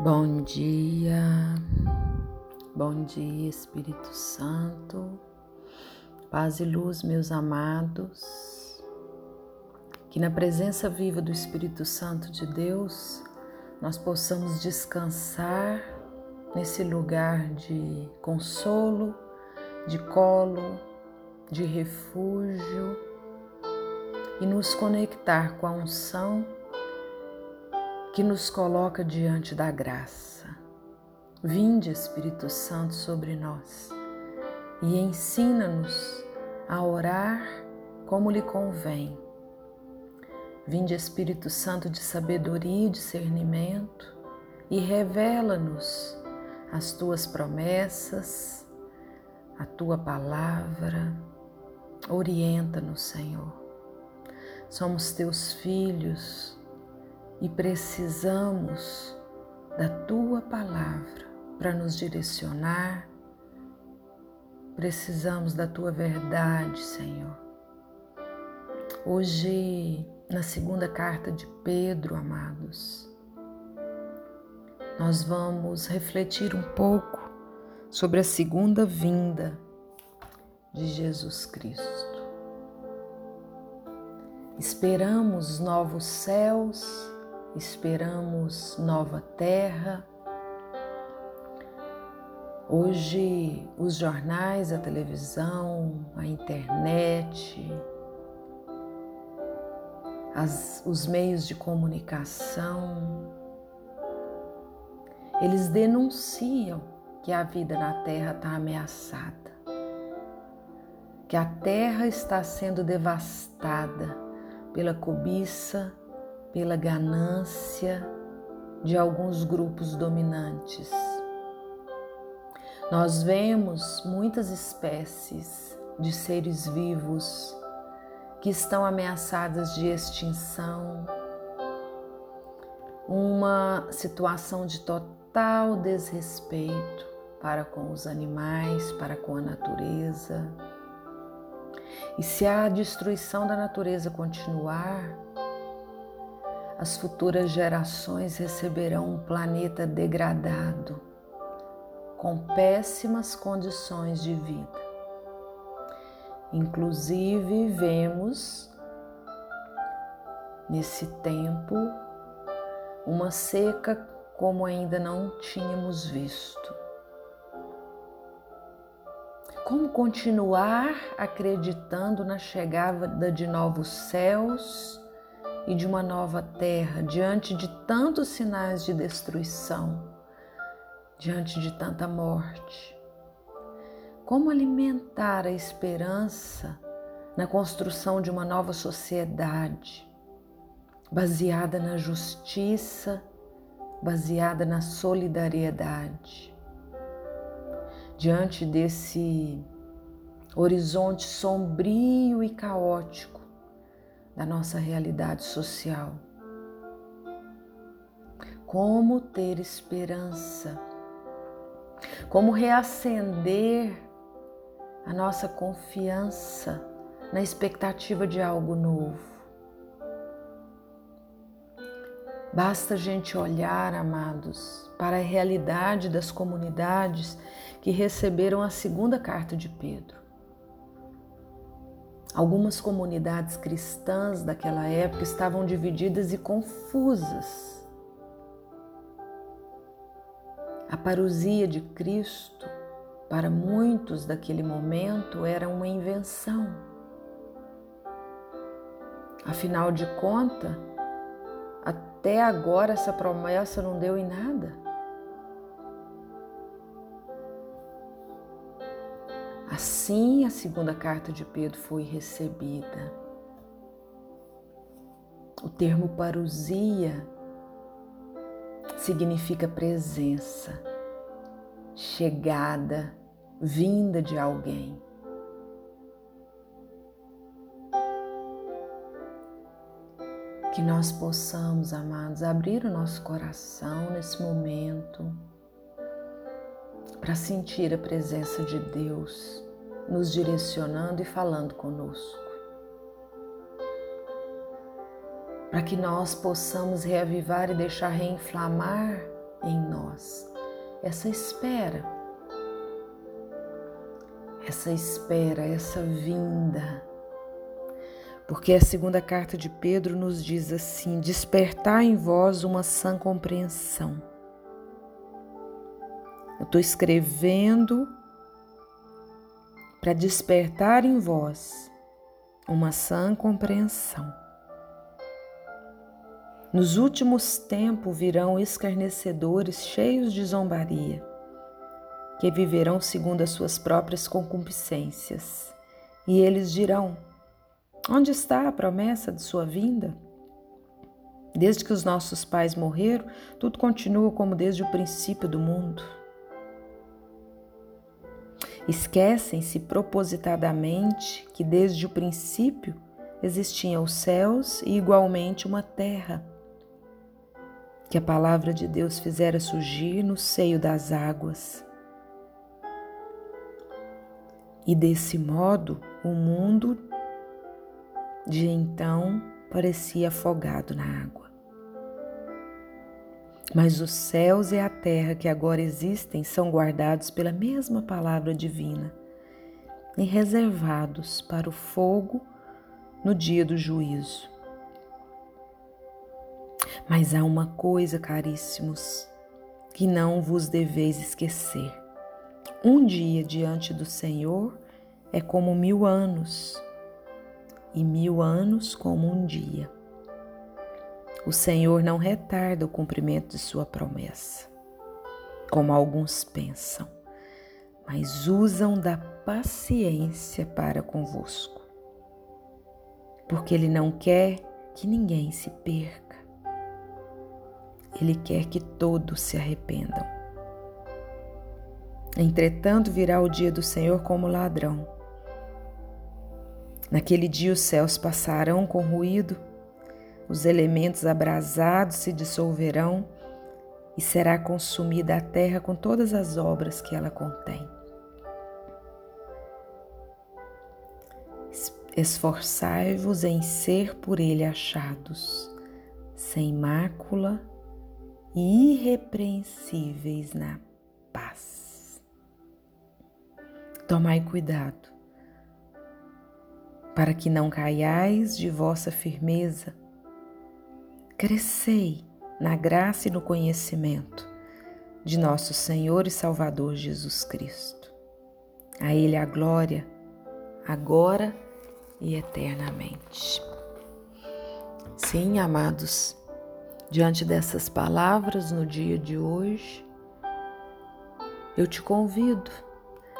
Bom dia, bom dia, Espírito Santo, paz e luz, meus amados, que na presença viva do Espírito Santo de Deus nós possamos descansar nesse lugar de consolo, de colo, de refúgio e nos conectar com a unção que nos coloca diante da graça. Vinde, Espírito Santo, sobre nós e ensina-nos a orar como lhe convém. Vinde, Espírito Santo de sabedoria e discernimento, e revela-nos as tuas promessas, a tua palavra. Orienta-nos, Senhor. Somos teus filhos e precisamos da tua palavra para nos direcionar. Precisamos da tua verdade, Senhor. Hoje, na segunda carta de Pedro, amados, nós vamos refletir um pouco sobre a segunda vinda de Jesus Cristo. Esperamos novos céus esperamos nova terra. Hoje, os jornais, a televisão, a internet, as, os meios de comunicação, eles denunciam que a vida na Terra está ameaçada, que a Terra está sendo devastada pela cobiça, pela ganância de alguns grupos dominantes. Nós vemos muitas espécies de seres vivos que estão ameaçadas de extinção, uma situação de total desrespeito para com os animais, para com a natureza. E se a destruição da natureza continuar, as futuras gerações receberão um planeta degradado, com péssimas condições de vida. Inclusive, vemos nesse tempo uma seca como ainda não tínhamos visto. Como continuar acreditando na chegada de novos céus e de uma nova terra diante de tantos sinais de destruição, diante de tanta morte? Como alimentar a esperança na construção de uma nova sociedade baseada na justiça, baseada na solidariedade? Diante desse horizonte sombrio e caótico, da nossa realidade social. Como ter esperança, como reacender a nossa confiança na expectativa de algo novo. Basta a gente olhar, amados, para a realidade das comunidades que receberam a segunda carta de Pedro. Algumas comunidades cristãs daquela época estavam divididas e confusas. A parousia de Cristo, para muitos daquele momento, era uma invenção. Afinal de contas, até agora essa promessa não deu em nada. Assim a segunda carta de Pedro foi recebida. O termo parousia significa presença, chegada, vinda de alguém. Que nós possamos, amados, abrir o nosso coração nesse momento para sentir a presença de Deus nos direcionando e falando conosco. Para que nós possamos reavivar e deixar reinflamar em nós essa espera, essa espera, essa vinda. Porque a segunda carta de Pedro nos diz assim: despertar em vós uma sã compreensão. Eu estou escrevendo para despertar em vós uma sã compreensão. Nos últimos tempos virão escarnecedores cheios de zombaria, que viverão segundo as suas próprias concupiscências. E eles dirão: Onde está a promessa de sua vinda? Desde que os nossos pais morreram, tudo continua como desde o princípio do mundo. Esquecem-se propositadamente que desde o princípio existiam os céus e igualmente uma terra que a palavra de Deus fizera surgir no seio das águas. E desse modo o mundo de então parecia afogado na água. Mas os céus e a terra que agora existem são guardados pela mesma palavra divina e reservados para o fogo no dia do juízo. Mas há uma coisa, caríssimos, que não vos deveis esquecer. Um dia diante do Senhor é como mil anos, e mil anos como um dia. O Senhor não retarda o cumprimento de sua promessa, como alguns pensam, mas usam da paciência para convosco, porque Ele não quer que ninguém se perca ele quer que todos se arrependam. Entretanto, virá o dia do Senhor como ladrão. Naquele dia os céus passarão com ruído, os elementos abrasados se dissolverão e será consumida a terra com todas as obras que ela contém. Esforçai-vos em ser por ele achados, sem mácula e irrepreensíveis na paz. Tomai cuidado, para que não caiais de vossa firmeza. Crescei na graça e no conhecimento de nosso Senhor e Salvador Jesus Cristo. A Ele a glória, agora e eternamente. Sim, amados, Diante dessas palavras no dia de hoje, eu te convido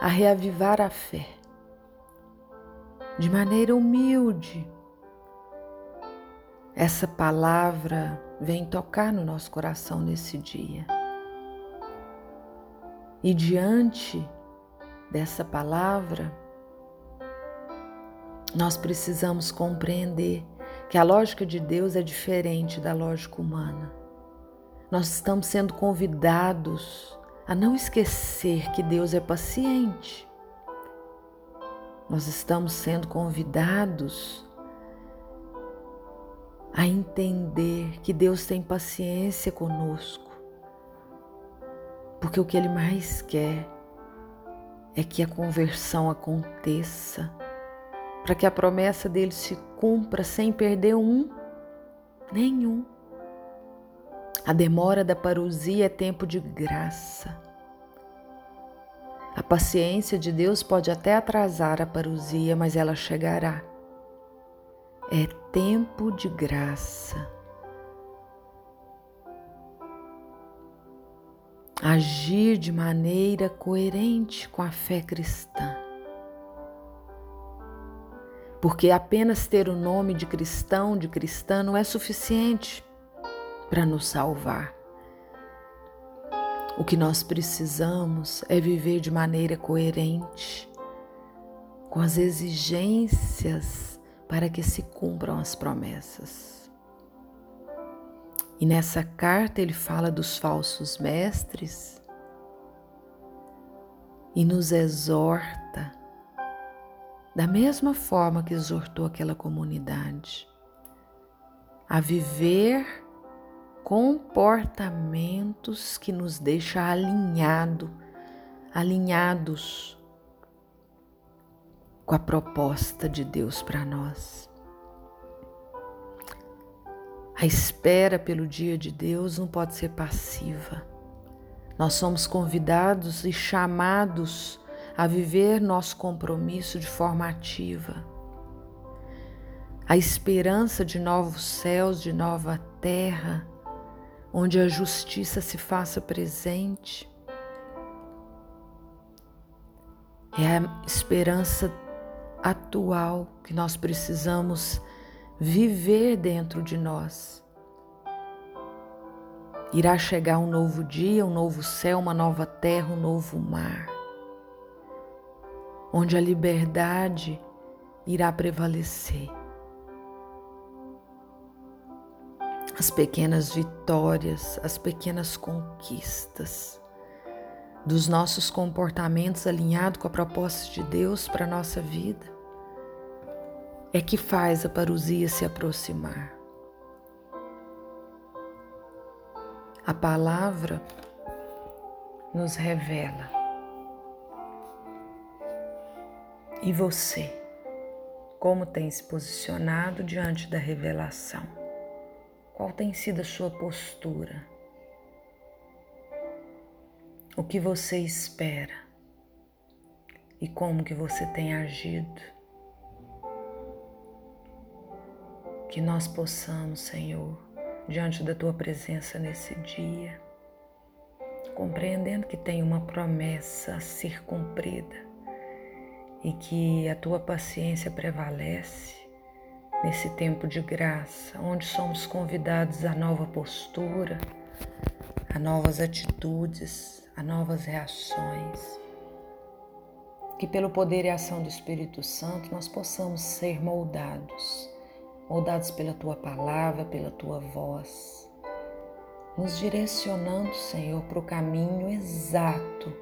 a reavivar a fé de maneira humilde. Essa palavra vem tocar no nosso coração nesse dia. E diante dessa palavra, nós precisamos compreender que a lógica de Deus é diferente da lógica humana. Nós estamos sendo convidados a não esquecer que Deus é paciente. Nós estamos sendo convidados a entender que Deus tem paciência conosco, porque o que Ele mais quer é que a conversão aconteça para que a promessa dele se cumpra sem perder um, nenhum. A demora da parousia é tempo de graça. A paciência de Deus pode até atrasar a parousia, mas ela chegará. É tempo de graça. Agir de maneira coerente com a fé cristã porque apenas ter o nome de cristão, de cristã, não é suficiente para nos salvar. O que nós precisamos é viver de maneira coerente com as exigências para que se cumpram as promessas. E nessa carta ele fala dos falsos mestres e nos exorta da mesma forma que exortou aquela comunidade a viver comportamentos que nos deixam alinhado, alinhados com a proposta de Deus para nós. A espera pelo dia de Deus não pode ser passiva. Nós somos convidados e chamados a viver nosso compromisso de forma ativa. A esperança de novos céus, de nova terra, onde a justiça se faça presente. É a esperança atual que nós precisamos viver dentro de nós. Irá chegar um novo dia, um novo céu, uma nova terra, um novo mar, onde a liberdade irá prevalecer. As pequenas vitórias, as pequenas conquistas dos nossos comportamentos alinhados com a proposta de Deus para a nossa vida é que faz a parousia se aproximar. A palavra nos revela. E você, como tem se posicionado diante da revelação? Qual tem sido a sua postura? O que você espera? E como que você tem agido? Que nós possamos, Senhor, diante da tua presença nesse dia, compreendendo que tem uma promessa a ser cumprida e que a tua paciência prevalece nesse tempo de graça, onde somos convidados a nova postura, a novas atitudes, a novas reações. Que pelo poder e ação do Espírito Santo nós possamos ser moldados moldados pela tua palavra, pela tua voz, nos direcionando, Senhor, para o caminho exato,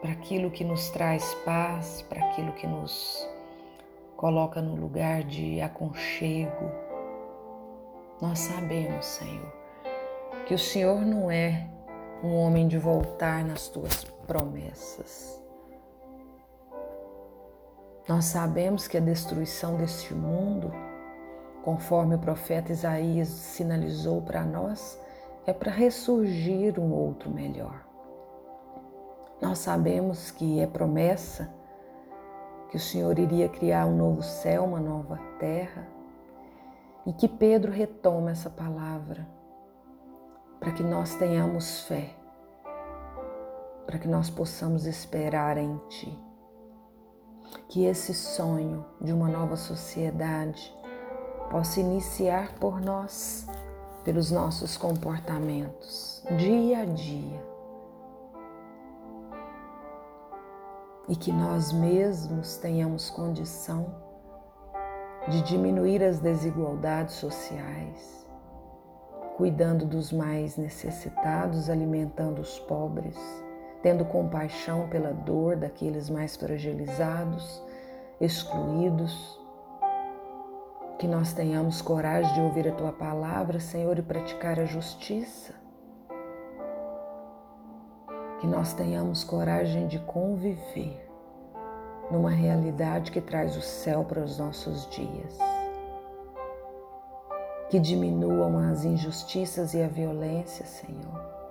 para aquilo que nos traz paz, para aquilo que nos coloca no lugar de aconchego. Nós sabemos, Senhor, que o Senhor não é um homem de voltar nas tuas promessas. Nós sabemos que a destruição deste mundo, conforme o profeta Isaías sinalizou para nós, é para ressurgir um outro melhor. Nós sabemos que é promessa que o Senhor iria criar um novo céu, uma nova terra, e que Pedro retoma essa palavra para que nós tenhamos fé, para que nós possamos esperar em Ti que esse sonho de uma nova sociedade possa iniciar por nós, pelos nossos comportamentos, dia a dia. E que nós mesmos tenhamos condição de diminuir as desigualdades sociais, cuidando dos mais necessitados, alimentando os pobres tendo compaixão pela dor daqueles mais fragilizados, excluídos. Que nós tenhamos coragem de ouvir a tua palavra, Senhor, e praticar a justiça. Que nós tenhamos coragem de conviver numa realidade que traz o céu para os nossos dias. Que diminuam as injustiças e a violência, Senhor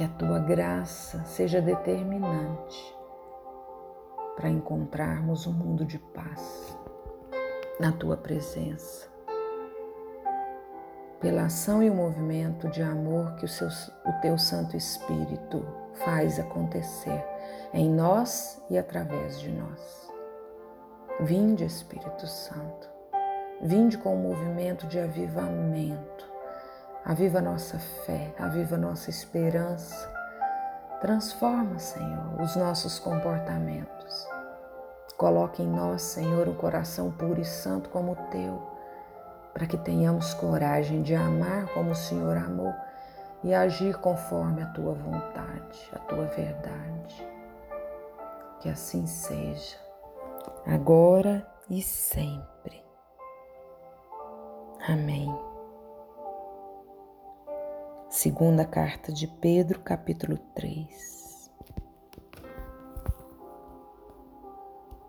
que a tua graça seja determinante para encontrarmos um mundo de paz na tua presença. Pela ação e o movimento de amor que o, seu, o teu Santo Espírito faz acontecer em nós e através de nós. Vinde, Espírito Santo, vinde com um movimento de avivamento Aviva nossa fé, aviva nossa esperança. Transforma, Senhor, os nossos comportamentos. Coloque em nós, Senhor, um coração puro e santo como o teu, para que tenhamos coragem de amar como o Senhor amou e agir conforme a tua vontade, a tua verdade. Que assim seja, agora e sempre. Amém. Segunda carta de Pedro, capítulo 3.